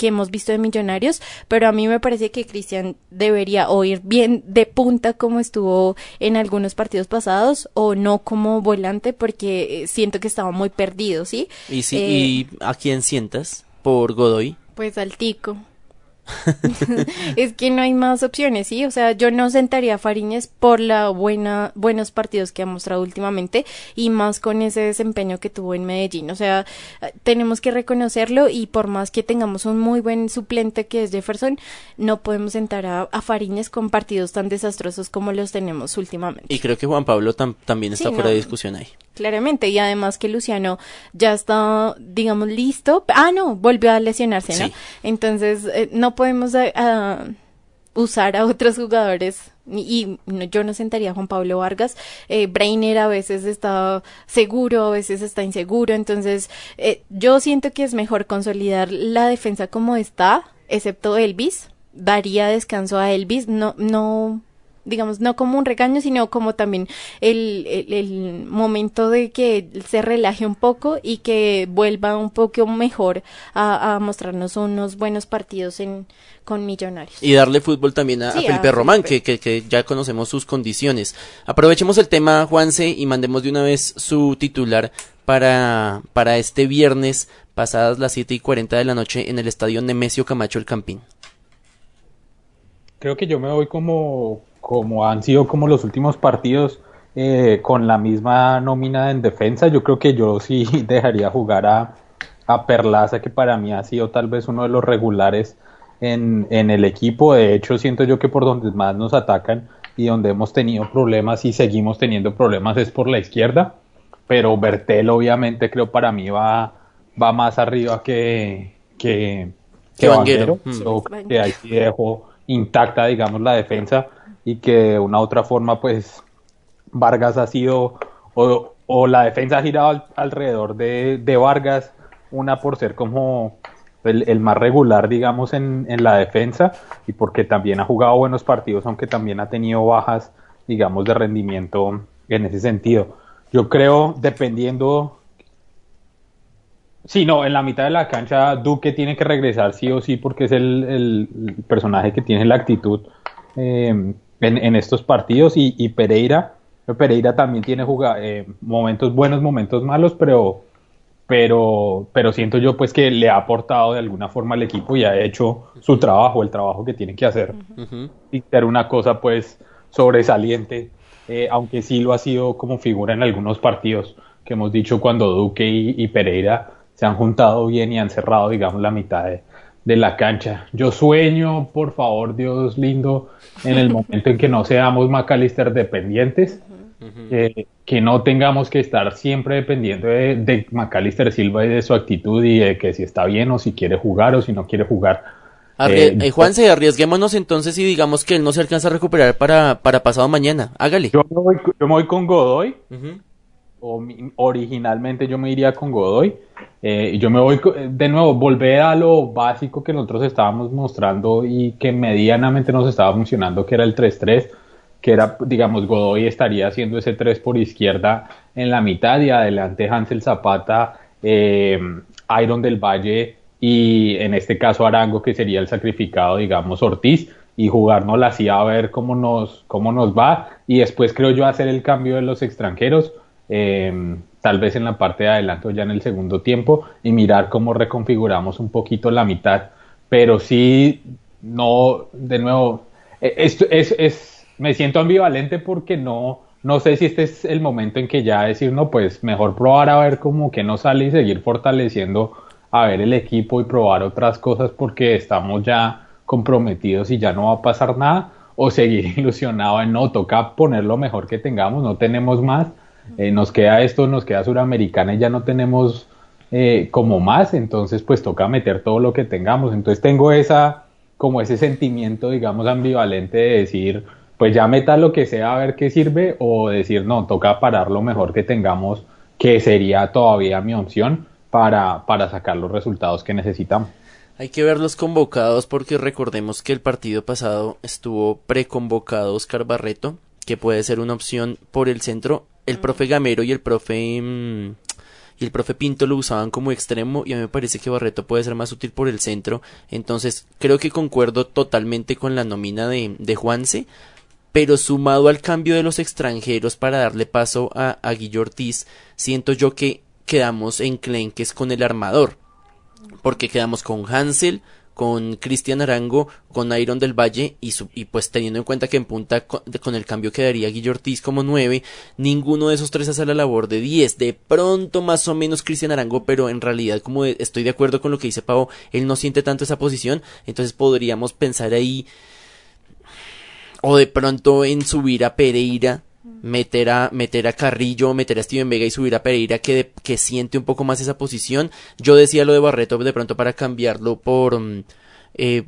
que hemos visto de Millonarios, pero a mí me parece que Cristian debería o ir bien de punta como estuvo en algunos partidos pasados o no como volante porque siento que estaba muy perdido, ¿sí? ¿Y, si, eh, ¿y a quién sientas? Por Godoy? Pues al Tico. <laughs> es que no hay más opciones, ¿sí? O sea, yo no sentaría a Fariñez por la buena, buenos partidos que ha mostrado últimamente y más con ese desempeño que tuvo en Medellín. O sea, tenemos que reconocerlo y por más que tengamos un muy buen suplente que es Jefferson, no podemos sentar a, a Fariñez con partidos tan desastrosos como los tenemos últimamente. Y creo que Juan Pablo también está fuera de discusión ahí. Claramente, y además que Luciano ya está, digamos, listo. Ah, no, volvió a lesionarse, ¿no? Entonces, eh, no podemos eh, usar a otros jugadores y, yo no sentaría a Juan Pablo Vargas. Eh, Brainer a veces está seguro, a veces está inseguro. Entonces, eh, yo siento que es mejor consolidar la defensa como está, excepto Elvis. Daría descanso a Elvis. No, no digamos, no como un regaño, sino como también el, el, momento de que se relaje un poco y que vuelva un poco mejor a, mostrarnos unos buenos partidos en, con Millonarios. Y darle fútbol también a, Felipe Román, Que, que, que, ya conocemos sus condiciones. Aprovechemos el tema, Juanse, y mandemos de una vez su titular para, para este viernes, pasadas las siete y cuarenta de la noche, en el estadio Nemesio Camacho El Campín. Creo que yo me voy como como han sido como los últimos partidos eh, con la misma nómina en defensa, yo creo que yo sí <laughs> dejaría jugar a, a Perlaza, que para mí ha sido tal vez uno de los regulares en, en el equipo. De hecho, siento yo que por donde más nos atacan y donde hemos tenido problemas y seguimos teniendo problemas es por la izquierda. Pero Bertel, obviamente, creo para mí va, va más arriba que, que, que Vanguero. Mm. que ahí sí dejo intacta, digamos, la defensa y que de una u otra forma pues Vargas ha sido o, la defensa ha girado alrededor de, Vargas, una por ser como el, más regular digamos en, en, la defensa y porque también ha jugado buenos partidos aunque también ha tenido bajas digamos de rendimiento en ese sentido. Yo creo dependiendo Sí, no, en la mitad de la cancha Duque tiene que regresar sí o sí porque es el, el personaje que tiene la actitud eh, en, estos partidos y, Pereira, Pereira también tiene eh, momentos buenos, momentos malos, pero, pero, pero siento yo pues que le ha aportado de alguna forma al equipo y ha hecho su trabajo, el trabajo que tiene que hacer. Y ser una cosa pues sobresaliente, eh, aunque sí lo ha sido como figura en algunos partidos que hemos dicho cuando Duque y Pereira se han juntado bien y han cerrado digamos la mitad de, de la cancha. Yo sueño, por favor, Dios lindo, en el momento en que no seamos McAllister dependientes, que no tengamos que estar siempre dependiendo de, de McAllister Silva y de su actitud y de que si está bien o si quiere jugar o si no quiere jugar. Eh, eh, Juanse, arriesguémonos entonces y digamos que él no se alcanza a recuperar para, para pasado mañana. Hágale. Yo me voy, yo me voy con Godoy originalmente yo me iría con Godoy. Eh, yo me voy de nuevo, volver a lo básico que nosotros estábamos mostrando y que medianamente nos estaba funcionando, que era el 3-3, que era, digamos, Godoy estaría haciendo ese 3 por izquierda en la mitad y adelante Hansel Zapata, eh, Iron del Valle y en este caso Arango, que sería el sacrificado, digamos, Ortiz y jugarnos la hacía a ver cómo nos, cómo nos va y después creo yo hacer el cambio de los extranjeros eh, tal vez en la parte de adelante o ya en el segundo tiempo y mirar cómo reconfiguramos un poquito la mitad. Pero sí, no, de nuevo, e, es, es, es, me siento ambivalente porque no, no sé si este es el momento en que ya decir, no, pues mejor probar a ver cómo que no sale y seguir fortaleciendo a ver el equipo y probar otras cosas porque estamos ya comprometidos y ya no va a pasar nada o seguir <laughs> ilusionado en no, toca poner lo mejor que tengamos, no tenemos más eh, nos queda esto, nos queda Suramericana y ya no tenemos eh, como más, entonces pues toca meter todo lo que tengamos. Entonces tengo esa, como ese sentimiento, digamos, ambivalente de decir, pues ya meta lo que sea a ver qué sirve, o decir, no, toca parar lo mejor que tengamos, que sería todavía mi opción para, para sacar los resultados que necesitamos. Hay que ver los convocados porque recordemos que el partido pasado estuvo preconvocado Oscar Barreto, que puede ser una opción por el centro el profe Gamero y el profe mm, y el profe Pinto lo usaban como extremo y a mí me parece que Barreto puede ser más útil por el centro. Entonces creo que concuerdo totalmente con la nómina de, de Juanse, pero sumado al cambio de los extranjeros para darle paso a, a Guillo Ortiz, siento yo que quedamos en clenques con el armador, porque quedamos con Hansel, con Cristian Arango, con Iron del Valle y, y pues teniendo en cuenta que en punta con, el cambio quedaría Guillo Ortiz como 9, ninguno de esos tres hace la labor de 10. De pronto más o menos Cristian Arango, pero en realidad como estoy de acuerdo con lo que dice Pavo, él no siente tanto esa posición, entonces podríamos pensar ahí o de pronto en subir a Pereira meter a, meter a Carrillo, meter a Steven Vega y subir a Pereira que, que siente un poco más esa posición. Yo decía lo de Barreto de pronto para cambiarlo por, mm, eh,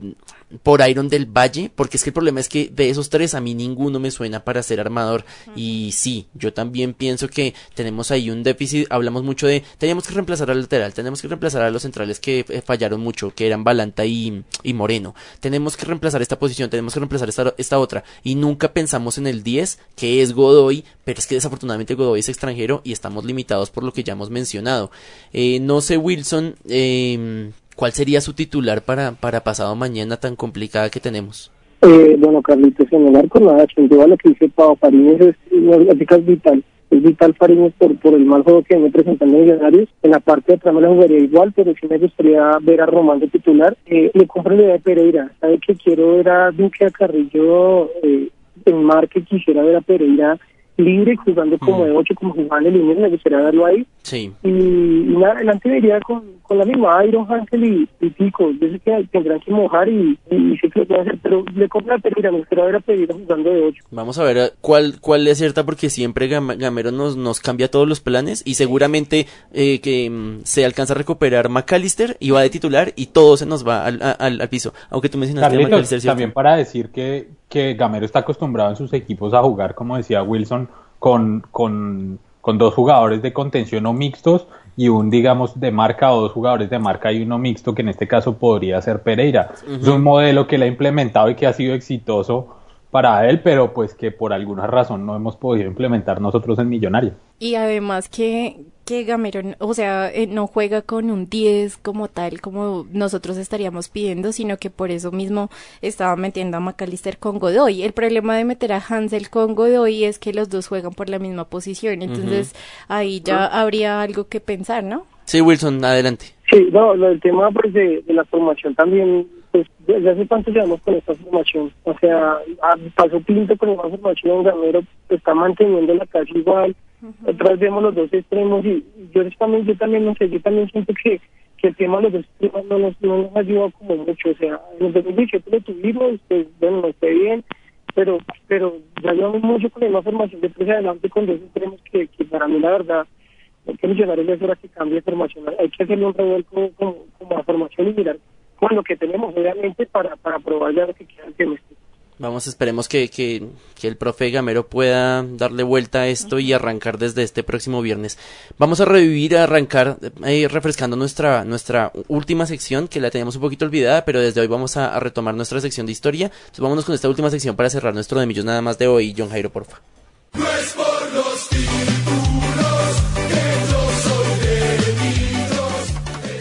por Iron del Valle, porque es que el problema es que de esos tres a mí ninguno me suena para ser armador. Y sí, yo también pienso que tenemos ahí un déficit. Hablamos mucho de, teníamos que reemplazar al lateral, tenemos que reemplazar a los centrales que eh, fallaron mucho, que eran Balanta y, y, Moreno. Tenemos que reemplazar esta posición, tenemos que reemplazar esta, esta otra. Y nunca pensamos en el 10, que es Godoy, pero es que desafortunadamente Godoy es extranjero y estamos limitados por lo que ya hemos mencionado. Eh, no sé, Wilson, eh, ¿Cuál sería su titular para, para pasado mañana tan complicada que tenemos? Eh, bueno, Carlitos, en el arco nada, duda lo que dice Pau Fariñez es, es, vital. Es vital Fariñez por, por el mal juego que viene presentando Millonarios. En la parte de atrás me la jugaría igual, pero sí me gustaría ver a Román de titular. Eh, le compro la idea de Pereira. Sabe que quiero ver a Duque a Carrillo eh, en mar, que quisiera ver a Pereira libre, jugando como de 8, como jugaba en el me gustaría verlo ahí. Sí. Y, nada, adelante vería con, con la misma Iron Hansel y, y Pico. Yo sé que tendrán que mojar y, y, sé que lo pueden hacer, pero le compra a Pereira, me gustaría ver a Pereira jugando de 8. Vamos a ver eh, cuál, cuál es cierta, porque siempre Gamero nos, nos cambia todos los planes y seguramente eh, que mm, se alcanza a recuperar McAllister y va de titular y todo se nos va al, al, al piso. Aunque tú mencionaste a McAllister. También para decir que, que Gamero está acostumbrado en sus equipos a jugar, como decía Wilson, con, con, con dos jugadores de contención o mixtos y un, digamos, de marca o dos jugadores de marca y uno mixto, que en este caso podría ser Pereira. Es un modelo que él ha implementado y que ha sido exitoso para él, pero pues que por alguna razón no hemos podido implementar nosotros en Millonario. Y además que, que Gamero, o sea, eh, no juega con un 10 como tal, como nosotros estaríamos pidiendo, sino que por eso mismo estaba metiendo a McAllister con Godoy. El problema de meter a Hansel con Godoy es que los dos juegan por la misma posición, entonces ahí ya habría algo que pensar, ¿no? Sí, Wilson, adelante. Sí, no, el tema pues de la formación también pues desde hace cuánto llevamos con esta formación. O sea, pasó Pinto con esta formación, Gamero está manteniendo la casa igual. Otra vez vemos los dos extremos y yo también, yo también no sé, yo también siento que, que el tema de los dos extremos no nos, no nos ayuda como mucho. O sea, en el 2017 lo tuvimos, pues bueno, no esté bien, pero pero ya llevamos mucho con la formación de tres adelante con dos extremos que, que para mí la verdad hay que Millonarios es hora que cambie de formación. Hay que hacerle un revuelco como, como la formación y mirar con lo que tenemos obviamente para, para probar ya lo que quieran que Vamos, esperemos que, que, que, el profe Gamero pueda darle vuelta a esto y arrancar desde este próximo viernes. Vamos a revivir, a arrancar eh, refrescando nuestra, nuestra última sección, que la teníamos un poquito olvidada, pero desde hoy vamos a, retomar nuestra sección de historia. Entonces vámonos con esta última sección para cerrar nuestro de millos nada más de hoy. John Jairo, porfa. No es por los títulos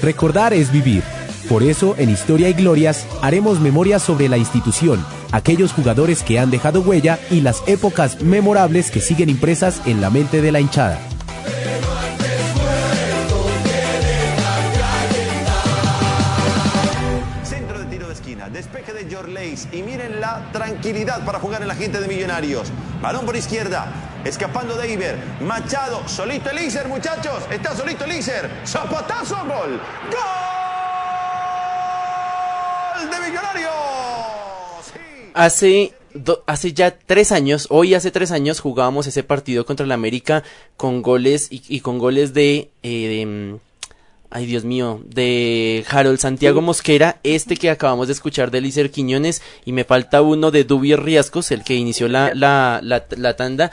Recordar es vivir. Por eso, en Historia y Glorias, haremos memoria sobre la institución, aquellos jugadores que han dejado huella y las épocas memorables que siguen impresas en la mente de la hinchada. Centro de tiro de esquina, despeje de Jorleis y miren la tranquilidad para jugar en la gente de Millonarios. Balón por izquierda, escapando de Iber. Machado, solito el muchachos. Está solito el Zapatazo, gol. ¡Gol! Hace, hace ya tres años, hoy hace tres años jugábamos ese partido contra el América con goles y, con goles de, eh, mm, ay Dios mío, de Harold Santiago Mosquera, este que acabamos de escuchar de Lícer Quiñones y me falta uno de Dubier Riascos, el que inició la, la, la, la tanda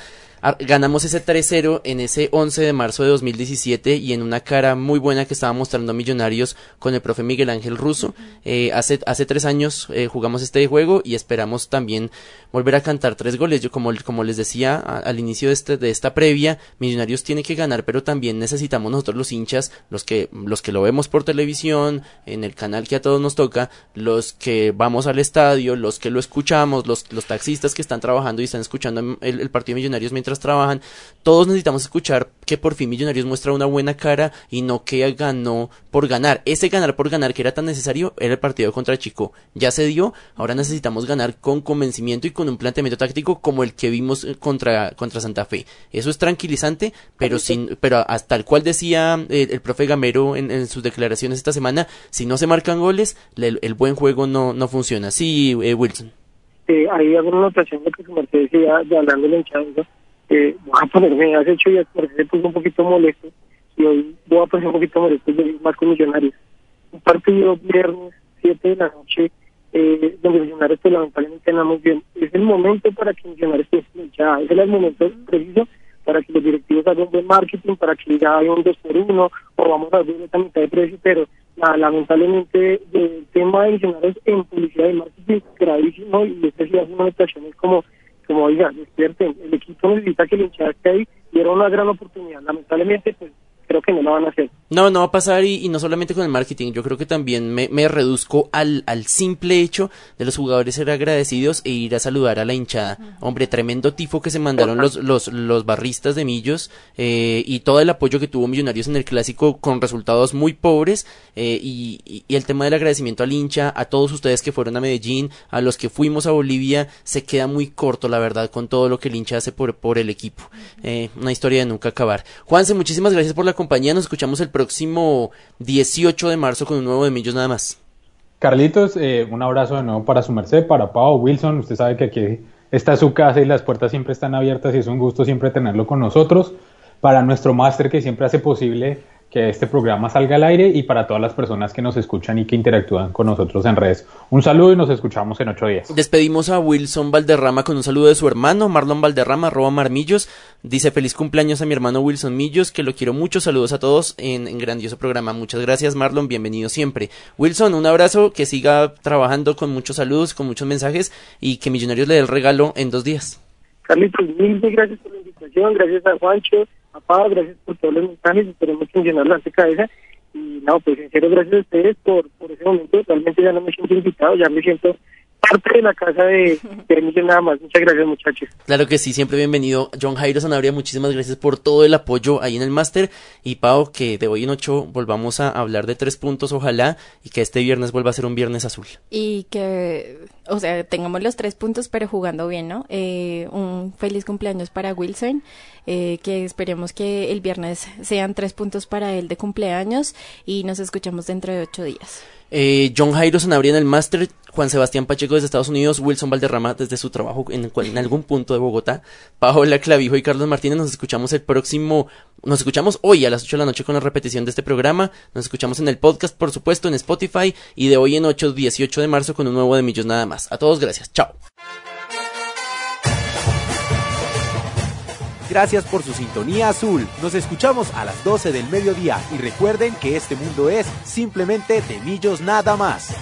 ganamos ese 3-0 en ese 11 de marzo de 2017 y en una cara muy buena que estaba mostrando Millonarios con el profe Miguel Ángel Russo. Eh, hace, hace tres años eh, jugamos este juego y esperamos también volver a cantar tres goles. Yo como, como les decía al inicio de, este, de esta previa, Millonarios tiene que ganar, pero también necesitamos nosotros los hinchas, los que, los que lo vemos por televisión, en el canal que a todos nos toca, los que vamos al estadio, los que lo escuchamos, los, los taxistas que están trabajando y están escuchando el, el partido de Millonarios mientras mientras trabajan, todos necesitamos escuchar que por fin Millonarios muestra una buena cara y no que ganó por ganar. Ese ganar por ganar que era tan necesario era el partido contra Chico. Ya se dio, ahora necesitamos ganar con convencimiento y con un planteamiento táctico como el que vimos eh, contra, contra Santa Fe. Eso es tranquilizante, pero sin, pero hasta el cual decía eh, el profe Gamero en, sus declaraciones esta semana, si no se marcan goles, el, buen juego no, no funciona. Sí, eh, Wilson. Eh, hay alguna notación de que su merced decía, de hablando de eh, voy a ponerme, hace ocho días porque se un poquito molesto y hoy voy a poner un poquito molesto de más con Millonarios. Un partido viernes, siete de la noche, eh, donde Millonarios pues, lamentablemente muy bien. Es el momento para que Millonarios esté ya, es el momento preciso para que los directivos hagan buen marketing, para que ya haya un 2 por 1 o vamos a ver esta mitad de precio, pero lamentablemente el tema de Millonarios en publicidad y marketing es gravísimo y esta es una situación como como oiga, despierten, el equipo necesita que el hinchada esté ahí y era una gran oportunidad. Lamentablemente, pues creo que no lo van a hacer. No, no va a pasar y, no solamente con el marketing, yo creo que también me, me reduzco al, al, simple hecho de los jugadores ser agradecidos e ir a saludar a la hinchada. Hombre, tremendo tifo que se mandaron los, los, los barristas de Millos eh, y todo el apoyo que tuvo Millonarios en el clásico con resultados muy pobres eh, y, y, el tema del agradecimiento al hincha, a todos ustedes que fueron a Medellín, a los que fuimos a Bolivia, se queda muy corto, la verdad, con todo lo que el hincha hace por, por el equipo. Eh, una historia de nunca acabar. Juanse, muchísimas gracias por la compañía. Nos escuchamos el próximo 18 de marzo con un nuevo de Millos nada más. Carlitos, eh, un abrazo de nuevo para su merced, para Pau Wilson. Usted sabe que aquí está su casa y las puertas siempre están abiertas y es un gusto siempre tenerlo con nosotros. Para nuestro máster que siempre hace posible que este programa salga al aire y para todas las personas que nos escuchan y que interactúan con nosotros en redes. Un saludo y nos escuchamos en ocho días. Despedimos a Wilson Valderrama con un saludo de su hermano, Marlon Valderrama, arroba Marmillos. Dice feliz cumpleaños a mi hermano Wilson Millos, que lo quiero mucho. Saludos a todos en, en grandioso programa. Muchas gracias, Marlon. Bienvenido siempre. Wilson, un abrazo, que siga trabajando con muchos saludos, con muchos mensajes y que Millonarios le dé el regalo en dos días. Carlitos, mil gracias por la invitación, gracias a Juancho Pablo, gracias por todos los mensajes, esperemos que la cabeza. Y no, pues sincero, gracias a ustedes por, por ese momento. Realmente ya no me siento invitado, ya me siento parte de la casa de, de nada más. Muchas gracias, muchachos. Claro que sí, siempre bienvenido. John Jairo Sanabria, muchísimas gracias por todo el apoyo ahí en el máster. Y Pau, que de hoy en ocho volvamos a hablar de tres puntos, ojalá, y que este viernes vuelva a ser un viernes azul. Y que, o sea, tengamos los tres puntos, pero jugando bien, ¿no? Eh, un feliz cumpleaños para Wilson. Eh, que esperemos que el viernes sean tres puntos para él de cumpleaños y nos escuchamos dentro de ocho días. Eh, John Jairo Sanabria en el máster, Juan Sebastián Pacheco desde Estados Unidos, Wilson Valderrama desde su trabajo en, en algún punto de Bogotá, Paola Clavijo y Carlos Martínez. Nos escuchamos el próximo, nos escuchamos hoy a las 8 de la noche con la repetición de este programa. Nos escuchamos en el podcast, por supuesto, en Spotify y de hoy en 8, 18 de marzo con un nuevo de Millos nada más. A todos, gracias. Chao. Gracias por su sintonía azul. Nos escuchamos a las 12 del mediodía y recuerden que este mundo es simplemente de millos nada más.